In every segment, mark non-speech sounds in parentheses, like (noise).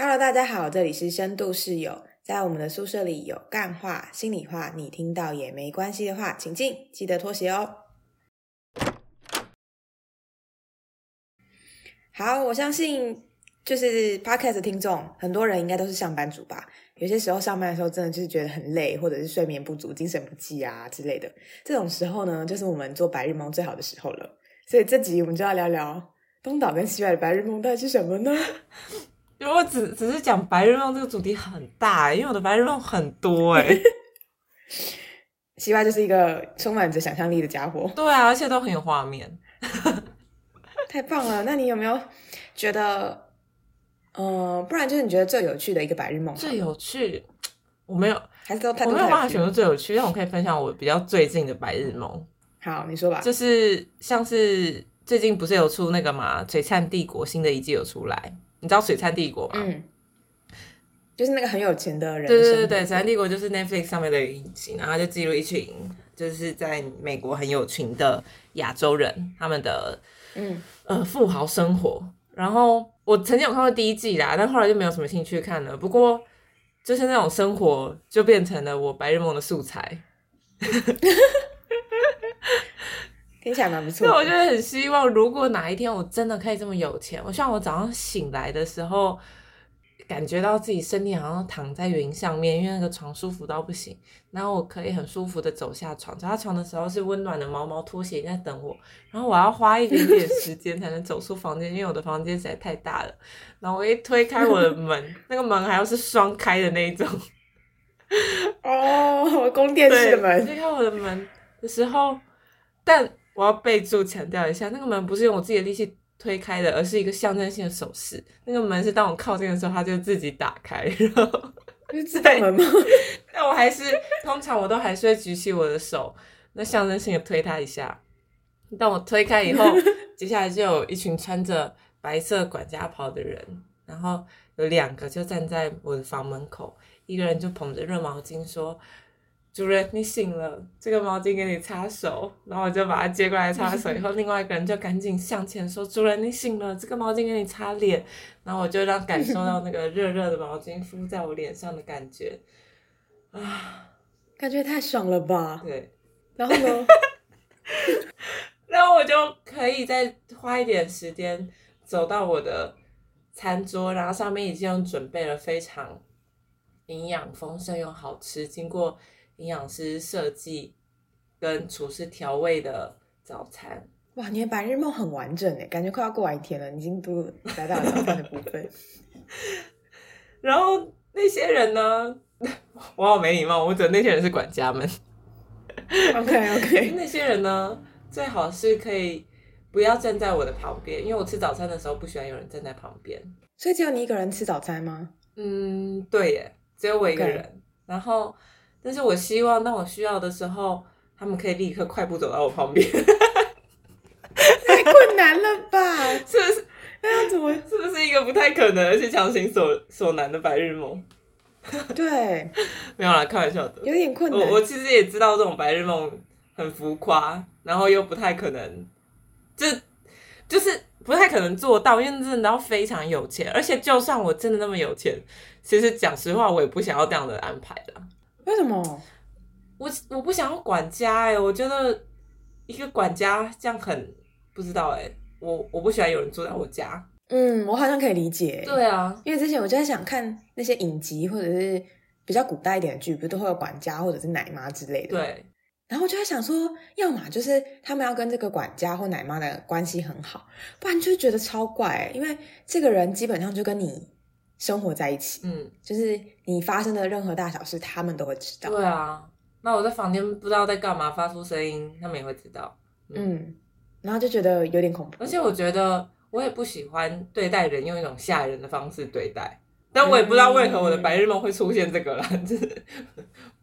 Hello，大家好，这里是深度室友。在我们的宿舍里有干话、心里话，你听到也没关系的话，请进，记得脱鞋哦。好，我相信就是 Podcast 听众，很多人应该都是上班族吧。有些时候上班的时候，真的就是觉得很累，或者是睡眠不足、精神不济啊之类的。这种时候呢，就是我们做白日梦最好的时候了。所以这集我们就要聊聊东岛跟西外的白日梦到底是什么呢？如果只只是讲白日梦这个主题很大，因为我的白日梦很多哎。(laughs) 西外就是一个充满着想象力的家伙。对啊，而且都很有画面。(laughs) 太棒了！那你有没有觉得，呃，不然就是你觉得最有趣的一个白日梦？最有趣，我没有，还是都太我没有办法选出最有趣，但我可以分享我比较最近的白日梦。好，你说吧。就是像是最近不是有出那个嘛，《璀璨帝国》新的一季有出来，你知道《璀璨帝国》吗？嗯，就是那个很有钱的人。对对对对，《璀璨帝国》就是 Netflix 上面的影集，然后就记录一群就是在美国很有钱的亚洲人他们的。嗯呃，富豪生活。然后我曾经有看过第一季啦，但后来就没有什么兴趣看了。不过就是那种生活，就变成了我白日梦的素材。听起来蛮不错。对，我就很希望，如果哪一天我真的可以这么有钱，我希望我早上醒来的时候。感觉到自己身体好像躺在云上面，因为那个床舒服到不行。然后我可以很舒服的走下床，走下床的时候是温暖的毛毛拖鞋在等我。然后我要花一点点时间才能走出房间，因为我的房间实在太大了。然后我一推开我的门，(laughs) 那个门还要是双开的那一种。哦，宫殿式的门。推开我的门的时候，但我要备注强调一下，那个门不是用我自己的力气。推开的，而是一个象征性的手势。那个门是当我靠近的时候，它就自己打开，(laughs) 然后是自动门吗？(laughs) 但我还是通常我都还是会举起我的手，那象征性的推它一下。当我推开以后，接下来就有一群穿着白色管家袍的人，然后有两个就站在我的房门口，一个人就捧着热毛巾说。主人，你醒了，这个毛巾给你擦手，然后我就把它接过来擦手，以后另外一个人就赶紧向前说：“主人，你醒了，这个毛巾给你擦脸。”然后我就让感受到那个热热的毛巾敷在我脸上的感觉，啊，感觉太爽了吧？对，然后呢？然后我就可以再花一点时间走到我的餐桌，然后上面已经准备了非常营养丰盛又好吃，经过。营养师设计跟厨师调味的早餐，哇！你的白日梦很完整诶，感觉快要过完一天了，你已经都来到了早餐的部分。(laughs) 然后那些人呢？我好没礼貌，我觉得那些人是管家们。OK OK，(laughs) 那些人呢，最好是可以不要站在我的旁边，因为我吃早餐的时候不喜欢有人站在旁边。所以只有你一个人吃早餐吗？嗯，对耶，只有我一个人。然后。但是我希望，当我需要的时候，他们可以立刻快步走到我旁边。(laughs) 太困难了吧？(laughs) 是不是？那样怎么？是不是一个不太可能，而且强行所所难的白日梦？(laughs) 对，没有啦，开玩笑的。有点困难。我我其实也知道这种白日梦很浮夸，然后又不太可能，就就是不太可能做到，因为真的要非常有钱。而且，就算我真的那么有钱，其实讲实话，我也不想要这样的安排的。为什么？我我不想要管家哎，我觉得一个管家这样很不知道哎，我我不喜欢有人住在我家。嗯，我好像可以理解。对啊，因为之前我就在想看那些影集或者是比较古代一点的剧，不是都会有管家或者是奶妈之类的。对。然后我就在想说，要么就是他们要跟这个管家或奶妈的关系很好，不然就觉得超怪，因为这个人基本上就跟你。生活在一起，嗯，就是你发生的任何大小事，他们都会知道。对啊，那我在房间不知道在干嘛，发出声音，他们也会知道。嗯，然后就觉得有点恐怖。而且我觉得我也不喜欢对待人用一种吓人的方式对待，但我也不知道为何我的白日梦会出现这个啦，就是。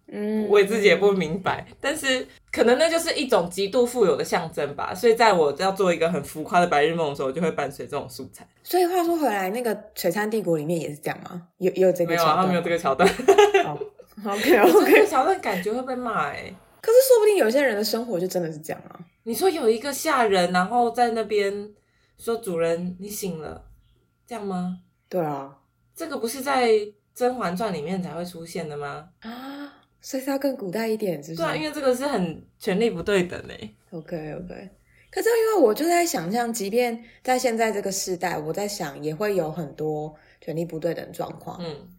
嗯，我自己也不明白，但是可能那就是一种极度富有的象征吧。所以在我要做一个很浮夸的白日梦的时候，就会伴随这种素材。所以话说回来，那个《璀璨帝国》里面也是这样吗？有有这个？没有啊，他没有这个桥段。OK (laughs) OK，这个桥段感觉会被骂哎。可是说不定有些人的生活就真的是这样啊。你说有一个下人，然后在那边说：“主人，你醒了。”这样吗？对啊。这个不是在《甄嬛传》里面才会出现的吗？啊，所以是要更古代一点，是不是？对啊，因为这个是很权力不对等嘞。OK OK，可是因为我就在想象，即便在现在这个时代，我在想也会有很多权力不对等状况。嗯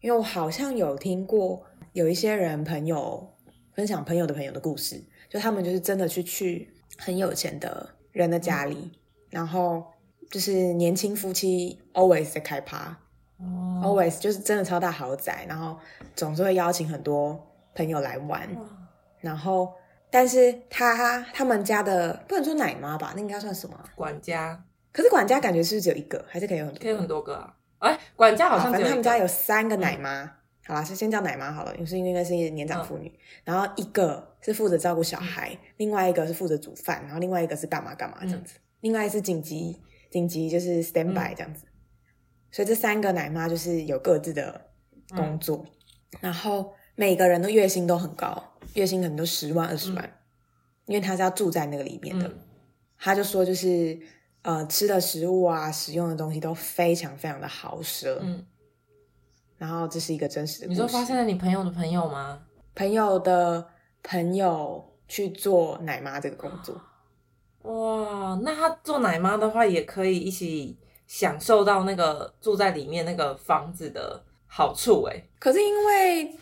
因为我好像有听过有一些人朋友分享朋友的朋友的故事，就他们就是真的去去很有钱的人的家里，然后就是年轻夫妻 always 在开趴、哦 a l w a y s 就是真的超大豪宅，然后总是会邀请很多朋友来玩，哇然后但是他他们家的不能说奶妈吧，那应该算什么啊？管家可是管家感觉是不是只有一个，还是可以有很多？可以有很多个啊。哎，管家好像反正他们家有三个奶妈。好啦，是先叫奶妈好了，是因为是年长妇女。然后一个是负责照顾小孩，另外一个是负责煮饭，然后另外一个是干嘛干嘛这样子。另外是紧急紧急就是 stand by 这样子。所以这三个奶妈就是有各自的工作，然后每个人的月薪都很高，月薪可能都十万二十万，因为他是要住在那个里面的。嗯他就说就是呃吃的食物啊，使用的东西都非常非常的豪奢。嗯，然后这是一个真实的故事。你说发生在你朋友的朋友吗？朋友的朋友去做奶妈这个工作，哇，那他做奶妈的话，也可以一起享受到那个住在里面那个房子的好处哎。可是因为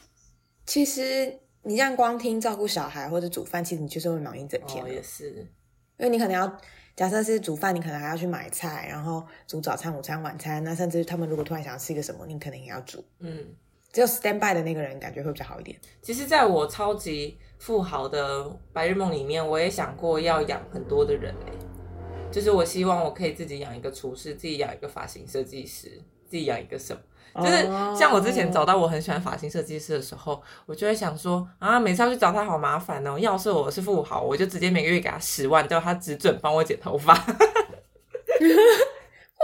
其实你这样光听照顾小孩或者煮饭，其实你就是会忙一整天哦，也是，因为你可能要。假设是煮饭，你可能还要去买菜，然后煮早餐、午餐、晚餐。那甚至他们如果突然想吃一个什么，你可能也要煮。嗯。只有 stand by 的那个人感觉会比较好一点。其实，在我超级富豪的白日梦里面，我也想过要养很多的人欸就是我希望我可以自己养一个厨师，自己养一个发型设计师，自己养一个什么。就是像我之前找到我很喜欢发型设计师的时候，我就会想说啊，每次要去找他好麻烦哦。要是我是富豪，我就直接每个月给他十万，叫他只准帮我剪头发，(laughs) 或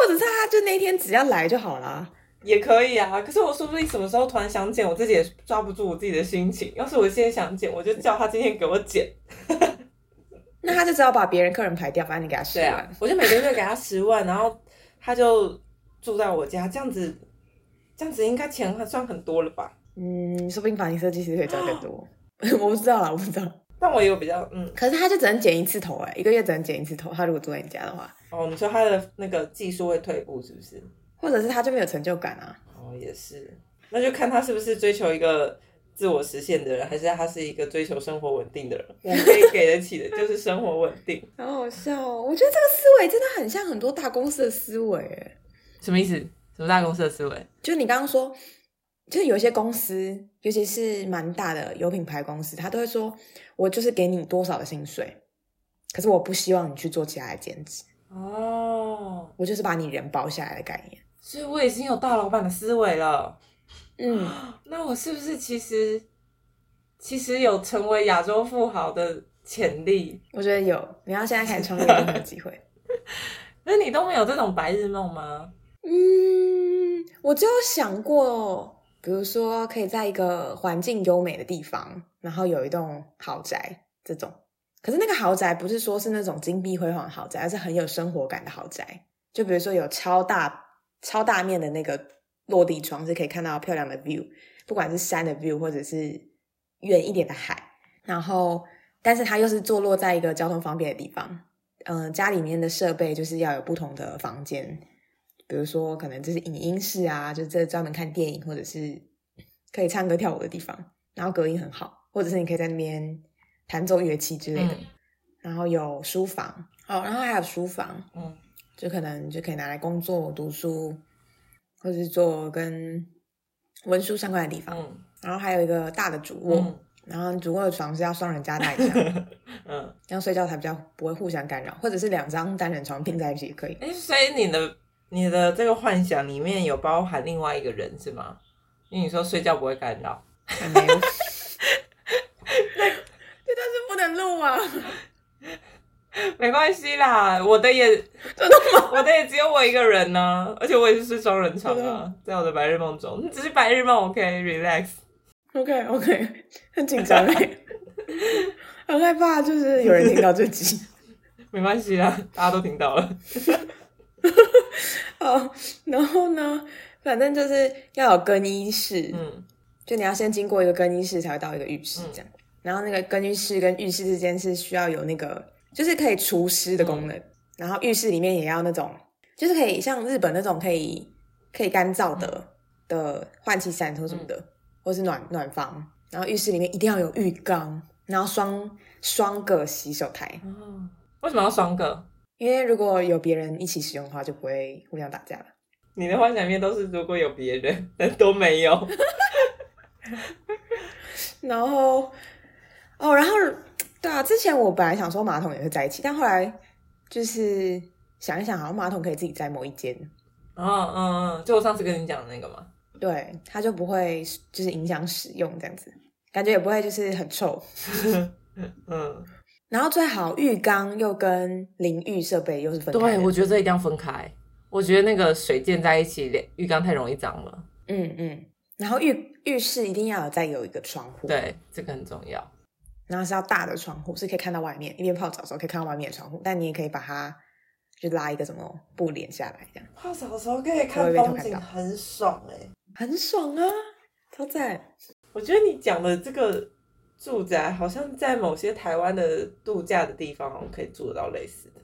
者是他就那天只要来就好啦。也可以啊。可是我说不定什么时候突然想剪，我自己也抓不住我自己的心情。要是我现在想剪，我就叫他今天给我剪。那他就只好把别人客人排掉，反正你给他十万。对啊，我就每个月给他十万，然后他就住在我家，这样子，这样子应该钱还算很多了吧？嗯，说不定发型设计师可以赚更多。(laughs) 我不知道啦，我不知道。但我也有比较，嗯，可是他就只能剪一次头哎，一个月只能剪一次头。他如果住在你家的话，哦，你说他的那个技术会退步是不是？或者是他就没有成就感啊。哦，也是，那就看他是不是追求一个自我实现的人，还是他是一个追求生活稳定的人。(laughs) 我可以给得起的就是生活稳定。(laughs) 好好笑哦！我觉得这个思维真的很像很多大公司的思维哎。什么意思？什么大公司的思维？就你刚刚说，就是有些公司，尤其是蛮大的有品牌公司，他都会说，我就是给你多少的薪水，可是我不希望你去做其他的兼职，哦，我就是把你人包下来的概念。所以我已经有大老板的思维了。嗯，(gasps) 那我是不是其实其实有成为亚洲富豪的潜力？(laughs) 我觉得有，你要现在开始创业有机会。(laughs) 那你都没有这种白日梦吗？嗯，我就有想过，比如说可以在一个环境优美的地方，然后有一栋豪宅这种。可是那个豪宅不是说是那种金碧辉煌的豪宅，而是很有生活感的豪宅。就比如说有超大、超大面的那个落地窗，是可以看到漂亮的 view，不管是山的 view 或者是远一点的海。然后，但是它又是坐落在一个交通方便的地方。嗯、家里面的设备就是要有不同的房间，比如说可能这是影音室啊，就这专门看电影或者是可以唱歌跳舞的地方，然后隔音很好，或者是你可以在那边弹奏乐器之类的。嗯然后有书房，哦，然后还有书房，嗯，就可能就可以拿来工作、读书，或者是做跟文书相关的地方。嗯然后还有一个大的主卧，嗯然后主卧的床是要双人加大一下，(laughs) 嗯，这样睡觉才比较不会互相干扰，或者是两张单人床拼在一起也可以。哎、所以你的你的这个幻想里面有包含另外一个人是吗？因为你说睡觉不会干扰，还没有，(laughs) 这 (laughs) 但是不能录啊！(laughs) 没关系啦，我的也 (laughs) 真的吗？(laughs) 我的也只有我一个人呢、而且我也是睡双人床啊，在我的白日梦中，只是白日梦，OK，relax。OK OK，很紧张哎，很害怕，就是有人听到这集。没关系啦，大家都听到了。好，然后呢，反正就是要有更衣室，嗯就你要先经过一个更衣室才会到一个浴室这样。然后那个更衣室跟浴室之间是需要有那个，就是可以除湿的功能。然后浴室里面也要那种，就是可以像日本那种可以可以干燥的、的换气扇或什么的，或是暖暖房。然后浴室里面一定要有浴缸，然后双双个洗手台，哦，为什么要双个？因为如果有别人一起使用的话，就不会互相打架了。你的幻想里面都是如果有别人，但都没有。(laughs) 然后，哦，然后对啊，之前我本来想说马桶也是在一起，但后来就是想一想，好像马桶可以自己在某一间，哦，嗯嗯，就我上次跟你讲的那个嘛。对，它就不会就是影响使用这样子，感觉也不会就是很臭。嗯，(laughs) 然后最好浴缸又跟淋浴设备又是分开对，我觉得这一定要分开。我觉得那个水溅在一起，连浴缸太容易脏了。嗯嗯，然后浴浴室一定要有再有一个窗户，，对，这个很重要。然后是要大的窗户，是可以看到外面，一边泡澡的时候可以看到外面的窗户，但你也可以把它就拉一个什么布帘下来，这样泡澡的时候可以看风景很爽哎、很爽啊，超赞。我觉得你讲的这个住宅，好像在某些台湾的度假的地方，好像可以住得到类似的。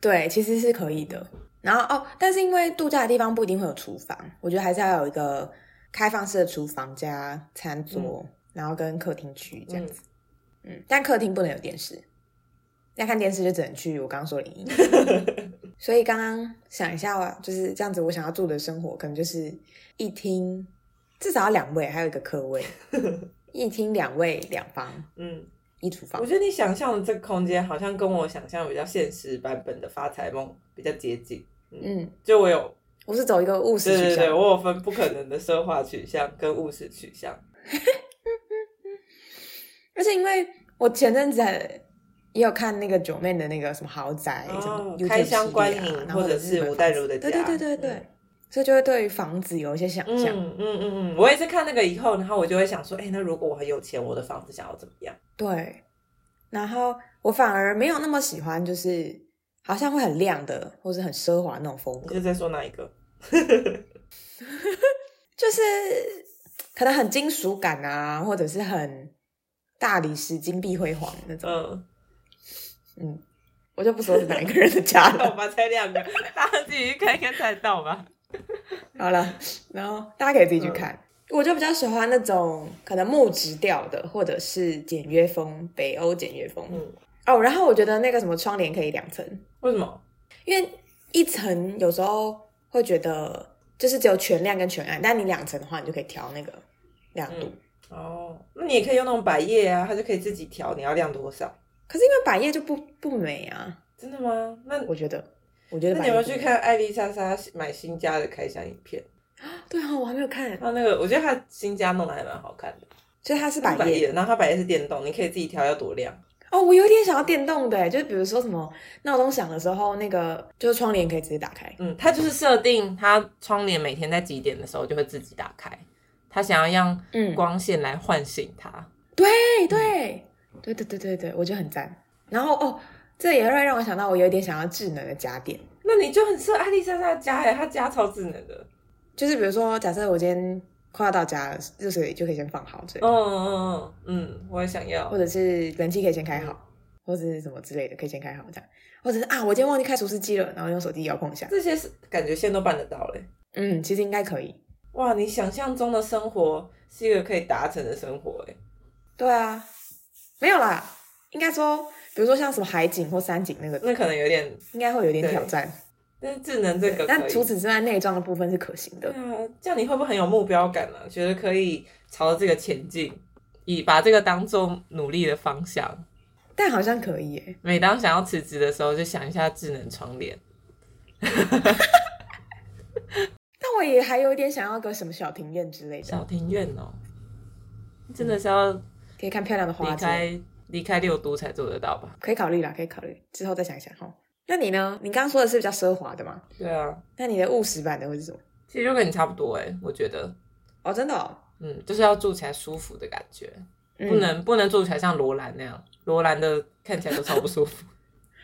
对，其实是可以的。然后哦，但是因为度假的地方不一定会有厨房，我觉得还是要有一个开放式的厨房加餐桌，然后跟客厅区这样子。嗯但客厅不能有电视，要看电视就只能去我刚刚说的影音。(laughs) 所以刚刚想一下，就是这样子，我想要住的生活可能就是一厅至少要两位，还有一个客位，(laughs) 一厅两位两房嗯，一厨房我。觉得你想象的这个空间，好像跟我想象比较现实版本的发财梦比较接近。嗯，就我有，我是走一个务实取对对对，向。我有分不可能的奢华取向跟务实取向。(laughs) 而且因为我前阵子也有看那个九妹的那个什么豪宅，哦什么开箱观影啊或者是吴淡房子对如的家对对对对，嗯所以就会对于房子有一些想象。嗯嗯嗯嗯，我也是看那个以后，然后我就会想说，哎、那如果我很有钱，我的房子想要怎么样？对，然后我反而没有那么喜欢，就是好像会很亮的，或是很奢华那种风格，你是在说哪一个？(laughs) 就是可能很金属感啊，或者是很大理石金碧辉煌的那种。嗯，嗯，我就不说是哪一个人的家了。(laughs) 我吧，才两个，大家自己去看应该猜得到吧？(laughs) 好了，然后大家可以自己去看。我就比较喜欢那种可能木质调的，或者是简约风，北欧简约风。嗯，哦，然后我觉得那个什么窗帘可以两层，为什么？因为一层有时候会觉得就是只有全亮跟全暗，但你两层的话，你就可以调那个亮度。哦，那你也可以用那种百叶啊，它就可以自己调你要亮多少。可是因为百叶就不不美啊，真的吗？那我觉得，我觉得那你有没有？去看艾丽莎莎买新家的开箱影片？(gasps) 对啊，我还没有看，他那个，我觉得她新家弄得还蛮好看的，所以它是百叶，然后它百叶是电动，你可以自己调要多亮。哦。我有点想要电动的，就是比如说什么闹钟响的时候，那个就是窗帘可以直接打开。嗯，它就是设定它窗帘每天在几点的时候就会自己打开，它想要让嗯光线来唤醒他。对对对对对对对，我觉得很赞。然后哦，这也会让我想到，我有点想要智能的家电，那你就很适合艾丽莎莎家哎，她家超智能的。就是比如说，假设我今天快要到家了，热水就可以先放好，这嗯嗯嗯嗯，我也想要或。者是冷气可以先开好，或者是什么之类的可以先开好这样，或者是啊，我今天忘记开除湿机了，然后用手机遥控一下。这些是感觉现在都办得到嘞。嗯，其实应该可以。哇，你想象中的生活是一个可以达成的生活哎。对啊，没有啦，应该说，比如说像什么海景或山景那个，那可能有点，应该会有点挑战。但是智能这个。但除此之外，内装的部分是可行的对。啊，这样你会不会很有目标感呢、觉得可以朝着这个前进，以把这个当做努力的方向。但好像可以耶。每当想要辞职的时候，就想一下智能窗帘。(laughs) 但我也还有一点想要个什么小庭院之类的小，庭院哦，真的是要可以看漂亮的花之类的开离开六都才做得到吧？可以考虑啦，可以考虑，之后再想一想哈。那你呢？你刚刚说的是比较奢华的嘛？对啊，那你的务实版的会是什么？其实就跟你差不多哎，我觉得，哦，真的、哦，嗯，就是要住起来舒服的感觉，嗯不能不能住起来像罗兰那样，罗兰的看起来都超不舒服。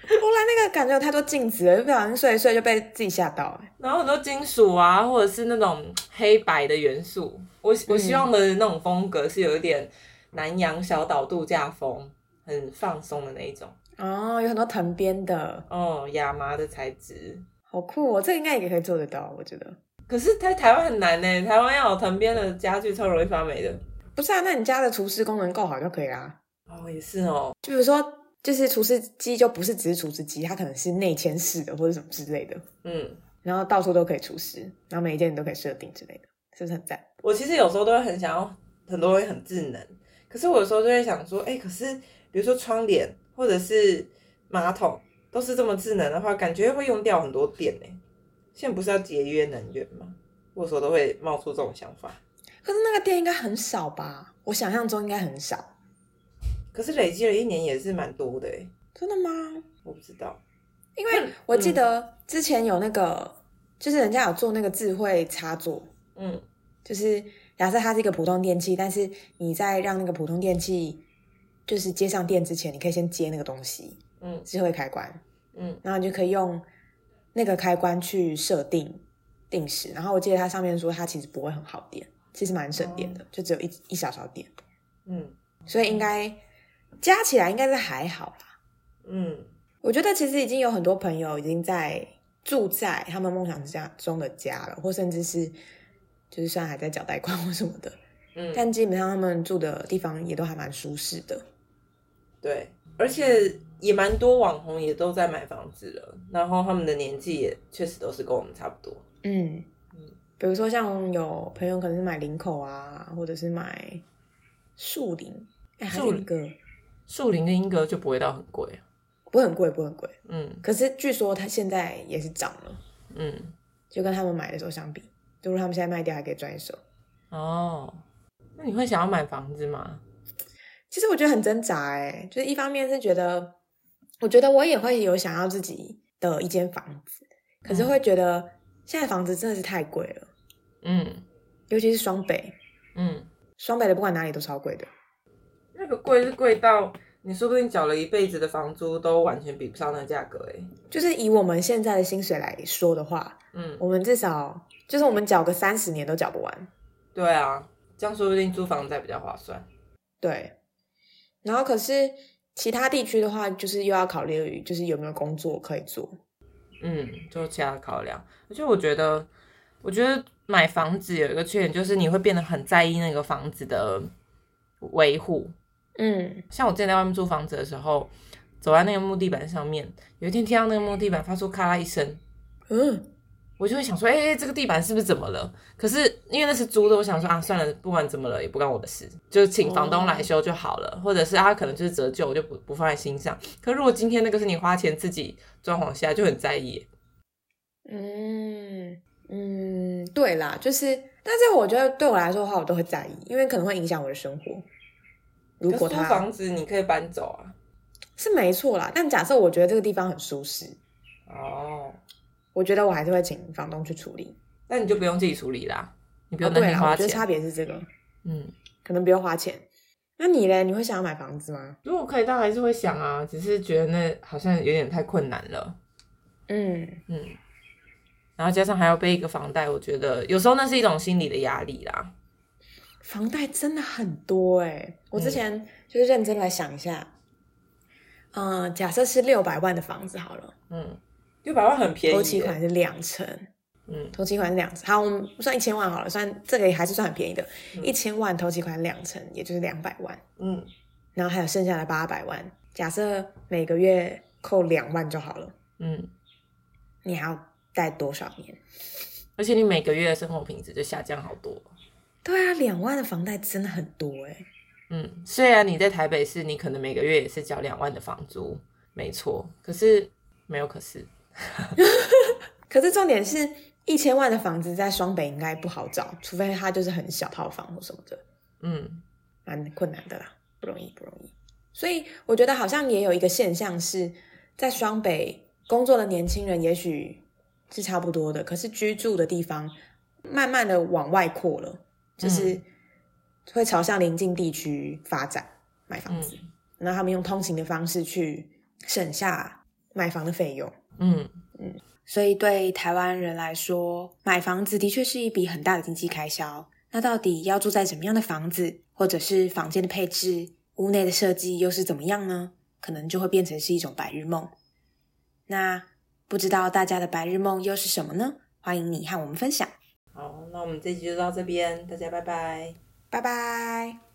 (laughs) 我来那个感觉有太多镜子了，就不小心睡一睡就被自己吓到、欸。然后很多金属啊，或者是那种黑白的元素。我我希望的那种风格是有一点南洋小岛度假风，很放松的那一种。哦，有很多藤编的，哦，亚麻的材质。好酷哦！这个应该也可以做得到，我觉得。可是在台湾很难呢，台湾要有藤编的家具超容易发霉的。不是啊，那你家的厨师功能够好就可以啦。哦，也是哦。就比如说，就是厨师机就不是只是厨师机，它可能是内嵌式的或者什么之类的，嗯，然后到处都可以厨师，然后每一件你都可以设定之类的，是不是很赞？我其实有时候都会很想要，很多会很智能，可是我有时候就会想说，哎、可是比如说窗帘或者是马桶都是这么智能的话，感觉会用掉很多电呢。现在不是要节约能源吗？我有时候都会冒出这种想法。可是那个店应该很少吧？我想象中应该很少。可是累积了一年也是蛮多的哎，真的吗？我不知道。因为我记得之前有那个，就是人家有做那个智慧插座，嗯。就是假设它是一个普通电器，但是你在让那个普通电器就是接上电之前，你可以先接那个东西，嗯。智慧开关，嗯。然后你就可以用那个开关去设定定时。然后我记得它上面说它其实不会很耗电，其实蛮省电的，就只有一一小小电，嗯。所以应该加起来应该是还好啦。嗯。我觉得其实已经有很多朋友已经在住在他们梦想之家中的家了，或甚至是就是虽然还在缴贷款或什么的，嗯，但基本上他们住的地方也都还蛮舒适的。对，而且也蛮多网红也都在买房子了，然后他们的年纪也确实都是跟我们差不多。嗯。嗯，比如说像有朋友可能是买林口啊，或者是买树林，哎、还是树林。一个树林跟英格就不会到很贵。不会很贵，不会很贵。嗯可是据说它现在也是涨了，嗯，就跟他们买的时候相比，就是他们现在卖掉还可以赚一手。哦，那你会想要买房子吗？其实我觉得很挣扎哎，就是一方面是觉得，我觉得我也会有想要自己的一间房子，可是会觉得现在房子真的是太贵了，嗯尤其是双北，嗯，双北的不管哪里都超贵的。那个贵是贵到你说不定缴了一辈子的房租都完全比不上那个价格哎。就是以我们现在的薪水来说的话，嗯，我们至少就是我们缴个三十年都缴不完。对啊，这样说不定租房子还比较划算。对，然后可是其他地区的话，就是又要考虑就是有没有工作可以做。嗯，就其他考量。而且我觉得，我觉得买房子有一个缺点，就是你会变得很在意那个房子的维护。嗯，像我之前在外面租房子的时候，走在那个木地板上面，有一天听到那个木地板发出咔啦一声，嗯，我就会想说，哎、这个地板是不是怎么了？可是因为那是租的，我想说啊，算了，不管怎么了也不关我的事，就请房东来修就好了，或者是他可能就是折旧，我就不不放在心上。可如果今天那个是你花钱自己装潢下，就很在意。嗯嗯，对啦，就是，但是我觉得对我来说的话，我都会在意，因为可能会影响我的生活。如果租房子你可以搬走啊。是没错啦，但假设我觉得这个地方很舒适，哦，我觉得我还是会请房东去处理。那你就不用自己处理啦，你不哦，用担对啦，心花钱。我觉得差别是这个，嗯，可能不用花钱。那你嘞？你会想要买房子吗？如果可以，当然还是会想啊，只是觉得那好像有点太困难了。嗯，嗯，然后加上还要背一个房贷，我觉得有时候那是一种心理的压力啦。房贷真的很多哎、我之嗯。前就是认真来想一下，嗯、假设是六百万的房子好了，嗯，六百万很便宜耶。头期款是两成，嗯。头期款是两成，好，我们算一千万好了，算这个也还是算很便宜的，嗯。一千万头期款两成，也就是两百万，嗯。然后还有剩下的八百万，假设每个月扣两万就好了，嗯，你还要贷多少年？而且你每个月的生活品质就下降好多。对啊，两万的房贷真的很多哎、嗯，虽然你在台北市，你可能每个月也是交两万的房租，没错，可是没有可是。(laughs) 可是重点是一千万的房子在双北应该不好找，除非它就是很小套房或什么的，嗯蛮困难的啦，不容易不容易。所以我觉得好像也有一个现象是在双北工作的年轻人也许是差不多的，可是居住的地方慢慢的往外扩了，就是会朝向邻近地区发展买房子，嗯那他们用通勤的方式去省下买房的费用。嗯，所以对台湾人来说，买房子的确是一笔很大的经济开销。那到底要住在怎么样的房子，或者是房间的配置、屋内的设计又是怎么样呢？可能就会变成是一种白日梦。那不知道大家的白日梦又是什么呢？欢迎你和我们分享。好，那我们这集就到这边，大家拜拜。拜拜。